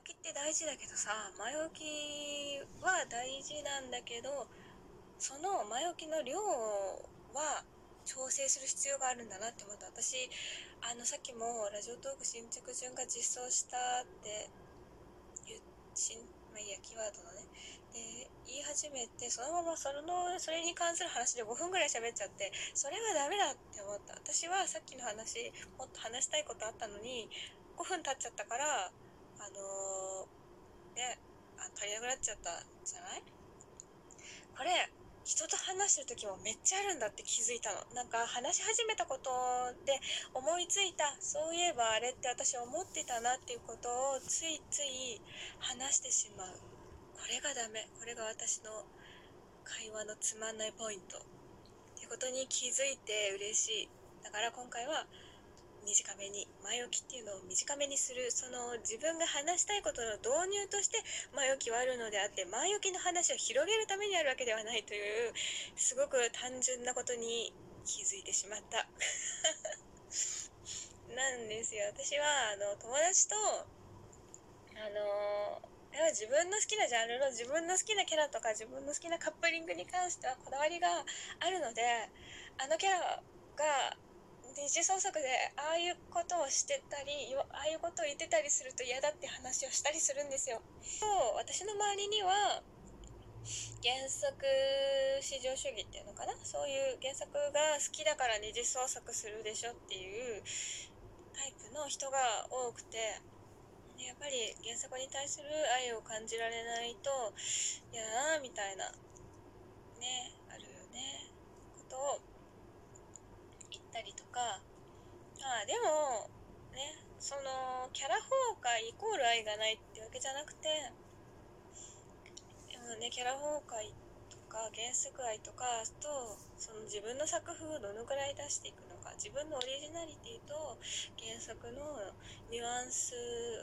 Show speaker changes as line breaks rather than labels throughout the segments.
置きって大事だけどさ前置きは大事なんだけどその前置きの量は調整する必要があるんだなって思った。私あのさっきもラジオトーク新着順が実装したって言新まあいいやキーワードのね。で言い始めてそのままそのそれに関する話で5分ぐらい喋っちゃってそれはダメだって思った。私はさっきの話もっと話したいことあったのに5分経っちゃったからあのー、ねあ足りなくなっちゃったんじゃない？これ人と話してる時もめっちゃあるんだって気づいたの。なんか話し始めたことで思いついた、そういえばあれって私思ってたなっていうことをついつい話してしまう。これがダメ。これが私の会話のつまんないポイント。っていうことに気づいて嬉しい。だから今回は短めに前置きっていうのを短めにするその自分が話したいことの導入として前置きはあるのであって前置きの話を広げるためにあるわけではないというすごく単純なことに気づいてしまった。なんですよ。私はあの友達とあの自分の好きなジャンルの自分の好きなキャラとか自分の好きなカップリングに関してはこだわりがあるのであのキャラが二次創作でああいうことをしてたりああいうことを言ってたりすると嫌だって話をしたりするんですよ。そう私の周りには原作至上主義っていうのかな？そういう原作が好きだから二次創作するでしょっていうタイプの人が多くてやっぱり原作に対する愛を感じられないと嫌だなみたいな。ねあるよねことを行ったりとかあでもねそのキャラ崩壊イコール愛がないってわけじゃなくてでもねキャラ崩壊とか原作愛とかとその自分の作風をどのくらい出していくのか自分のオリジナリティと原作のニュアンス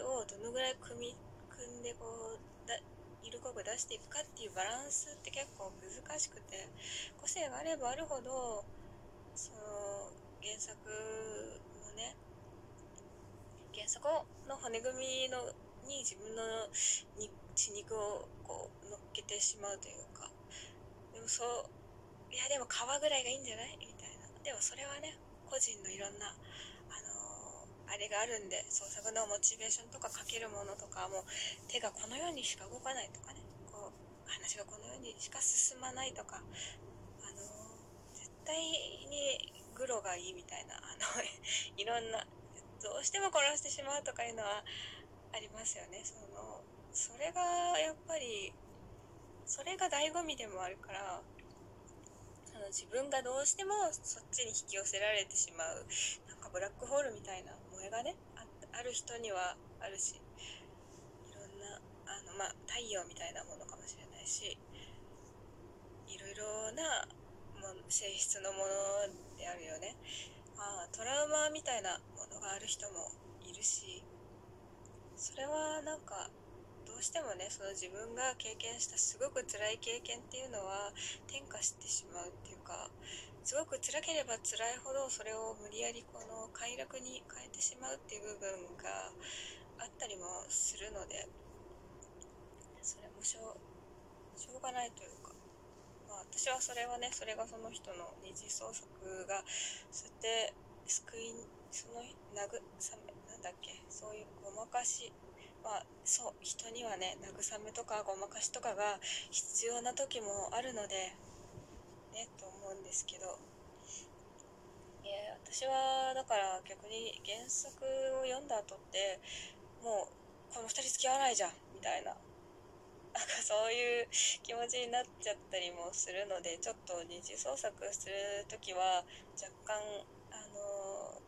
をどのぐらい組み組んでこうだ色濃く出していくかっていうバランスって結構難しくて個性があればあるほどその原作原作の骨組みのに自分のに血肉をこう乗っけてしまうというか。でもそういやでも皮ぐらいがいいんじゃない？みたいな。でもそれはね個人のいろんなあのー、あれがあるんで創作のモチベーションとか書けるものとかも手がこのようにしか動かないとかね。こう話がこのようにしか進まないとか。あの。絶対にグロがいいみたいな、あの、いろんな、どうしても殺してしまうとかいうのはありますよね。その、それがやっぱり、それが醍醐味でもあるから、その自分がどうしてもそっちに引き寄せられてしまう、なんかブラックホールみたいな萌えがね、ある人にはあるし、いろんな、あの、まあ、太陽みたいなものかもしれないし、いろいろなも性質のものであるよね。まあ、トラウマみたいなものがある人もいるし、それはなんか、どうしてもね、その自分が経験したすごく辛い経験っていうのは転化してしまうっていうか、すごく辛ければ辛いほどそれを無理やりこの快楽に変えてしまうっていう部分があったりもするので、それもしょう、しょうがないというか、私はそれはねそれがその人の二次創作がそうやって救いその慰めなんだっけそういうごまかしまあそう人にはね慰めとかごまかしとかが必要な時もあるのでねと思うんですけど。いや私はだから逆に原作を読んだ後ってもうこの2人付き合わないじゃんみたいな。そういう気持ちになっちゃったりもするのでちょっと二次創作する時は若干あの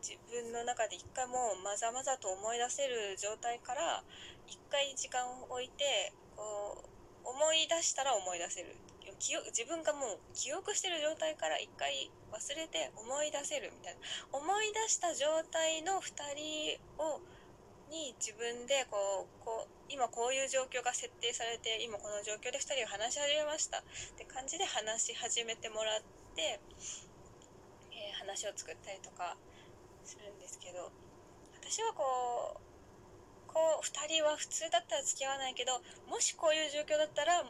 自分の中で一回もうまざまざと思い出せる状態から一回時間を置いてこう思い出したら思い出せる。記憶自分がもう記憶してる状態から一回忘れて思い出せるみたいな。思い出した状態の2人をに自分でこうこう今こういう状況が設定されて今この状況で2人が話し始めました。って感じで話し始めてもらって、えー、話を作ったりとかするんですけど私はこうこう2人は普通だったら付き合わないけどもしこういう状況だったら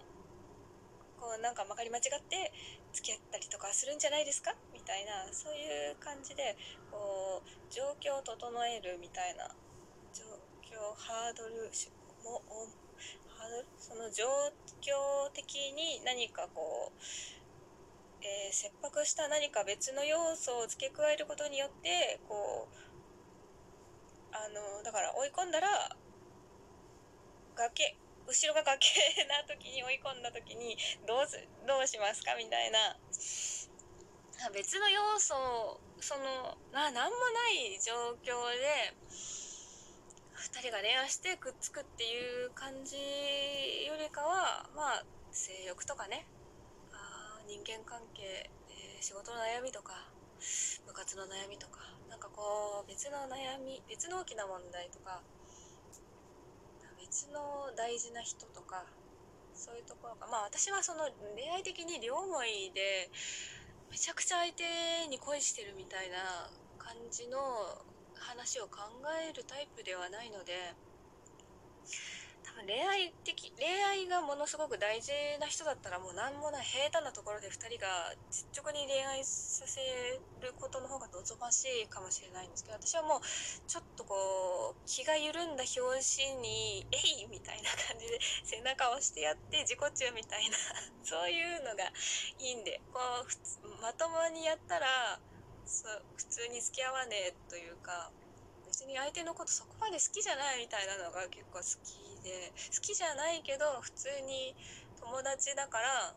こうなんかまかり間違って付き合ったりとかするんじゃないですか？みたいなそういう感じでこう状況を整えるみたいなハードルもハードルその状況的に何かこう、えー、切迫した何か別の要素を付け加えることによってこうあのだから追い込んだら崖後ろが崖な時に追い込んだ時にどうすどうしますかみたいな。別の要素そのな何もない状況で2人が恋愛してくっつくっていう感じよりかはまあ性欲とかね。あ人間関係、えー、仕事の悩みとか部活の悩みとか。なんかこう別の悩み別の大きな問題とか別の大事な人とかそういうところがまあ私はその恋愛的に両思いでめちゃくちゃ相手に恋してるみたいな感じの話を考えるタイプではないので多分恋愛的恋愛がものすごく大事な人だったらもう何もない平坦なところで2人が実直に恋愛させることの方が望ましいかもしれないんですけど私はもうちょっとこう気が緩んだ拍子に「えい!」みたいな感じで背中を押してやって自己中みたいなそういうのがいいんでこうまともにやったらそう普通に付き合わねえというか別に相手のことそこまで好きじゃないみたいなのが結構好きで好きじゃないけど普通に友達だから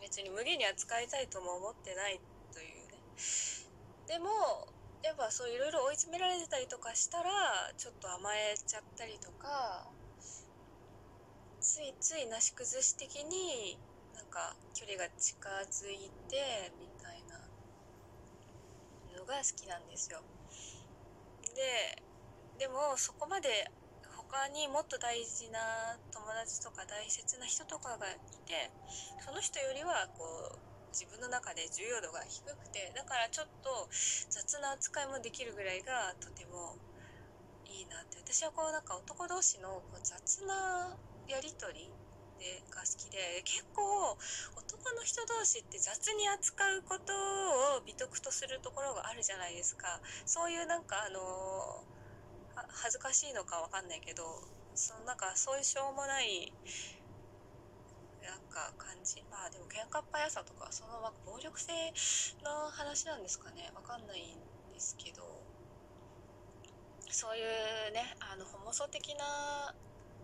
別に無限に扱いたいとも思ってないというね。でもやっぱそういろいろ追い詰められてたりとかしたらちょっと甘えちゃったりとかついついなし崩し的になんか距離が近づいてみが好きなんですよ。ででもそこまで他にもっと大事な友達とか大切な人とかがいてその人よりはこう自分の中で重要度が低くてだからちょっと雑な扱いもできるぐらいがとてもいいなって。私はこうなんか男同士のこう雑なやり取りでが好きで結構男の人同士って雑に扱うことを美徳とするところがあるじゃないですか。そういうなんかあのー恥ずかしいのかわかんないけどそのなんかそういうしょうもないなんか感じ。まあでも喧嘩っ早さとかその暴力性の話なんですかね。わかんないんですけど。そういうねあのホモソ的な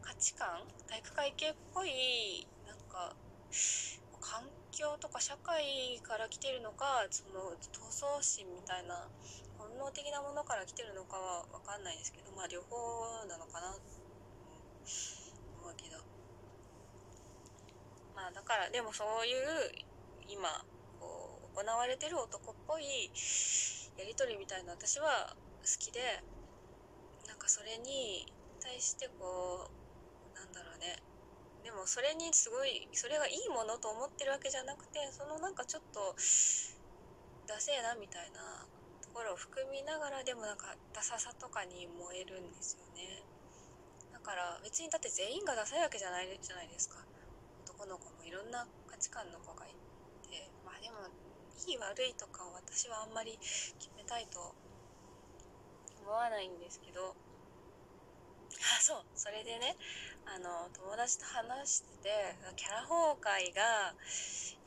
価値観体育会系っぽいなんか環境とか社会から来てるのかその闘争心みたいな本能的なものから来てるのかは分かんないですけどまあ両方なのかな、うん、思うけど。まあだからでもそういう今こう行われてる男っぽいやり取りみたいな私は好きでなんかそれに対してこうでもそれにすごいそれがいいものと思ってるわけじゃなくてそのなんかちょっとダセえなみたいなところを含みながらでもなんかダサさとかに燃えるんですよね。だから別にだって全員がダサいわけじゃないじゃないですか。男の子もいろんな価値観の子がいて。まあでもいい悪いとかを私はあんまり決めたいと思わないんですけど。そうそれでねあの友達と話しててキャラ崩壊が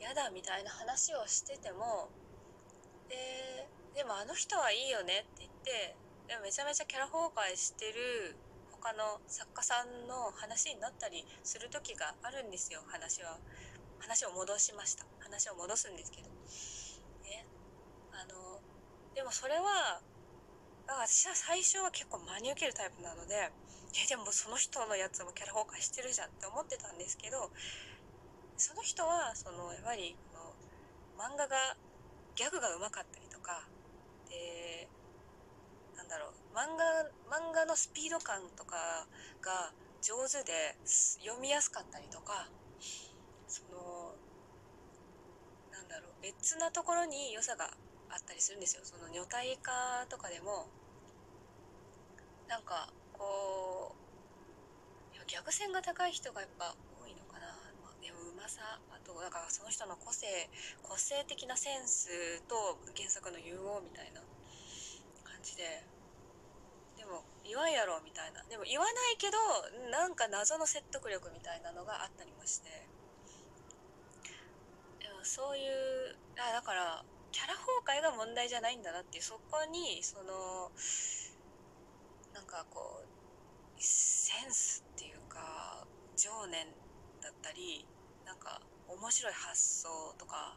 嫌だみたいな話をしててもででもあの人はいいよねって言ってでもめちゃめちゃキャラ崩壊してる他の作家さんの話になったりする時があるんですよ話は。話を戻しました。話を戻すんですけど。ね。あのでもそれは私は最初は結構真に受けるタイプなのでえでもその人のやつもキャラ崩壊してるじゃんって思ってたんですけどその人はそのやっぱりこの漫画がギャグがうまかったりとかでなんだろう漫画漫画のスピード感とかが上手で読みやすかったりとかそのなんだろう別なところに良さがあったりするんですよ。その女体化とかでもなんかこ作戦が高い人がやっぱ多いのかな、まあ、でもうまさあとだからその人の個性個性的なセンスと原作の融合みたいな感じで。でも言わんやろみたいな。でも言わないけどなんか謎の説得力みたいなのがあったりもして。でもそういうあだからキャラ崩壊が問題じゃないんだなっていう。そこにそのなんかこうセンスっていうか情念だったりなんか面白い発想とか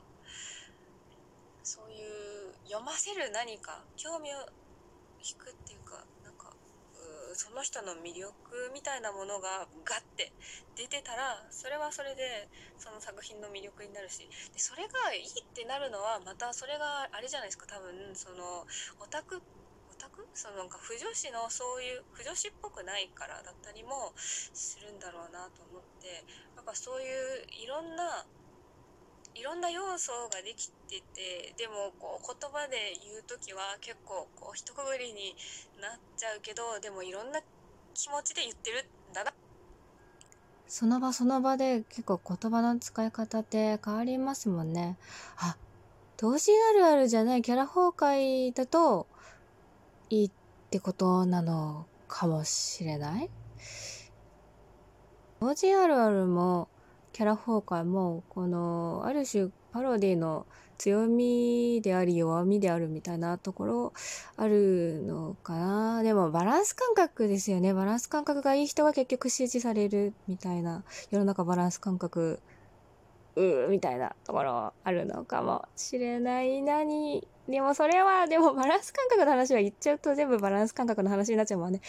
そういう読ませる何か興味を引くっていうかなんかその人の魅力みたいなものがガッて出てたらそれはそれでその作品の魅力になるしでそれがいいってなるのはまたそれがあれじゃないですか多分そのオタクってく？そのなんか不女子のそういう不女子っぽくないからだったりもするんだろうなと思って。やっぱそういういろんないろんな要素ができててでもこう言葉で言う時は結構こう一括りになっちゃうけどでもいろんな気持ちで言ってるんだな。
その場その場で結構言葉の使い方って変わりますもんね。あ、同時あるあるじゃないキャラ崩壊だといいってことなのかもしれない ?OGRR もキャラ崩壊もこのある種パロディの強みであり弱みであるみたいなところあるのかな？でもバランス感覚ですよね。バランス感覚がいい人が結局支持されるみたいな。世の中バランス感覚うーみたいなところあるのかもしれないなに。でもそれは、でもバランス感覚の話は言っちゃうと全部バランス感覚の話になっちゃうもんね。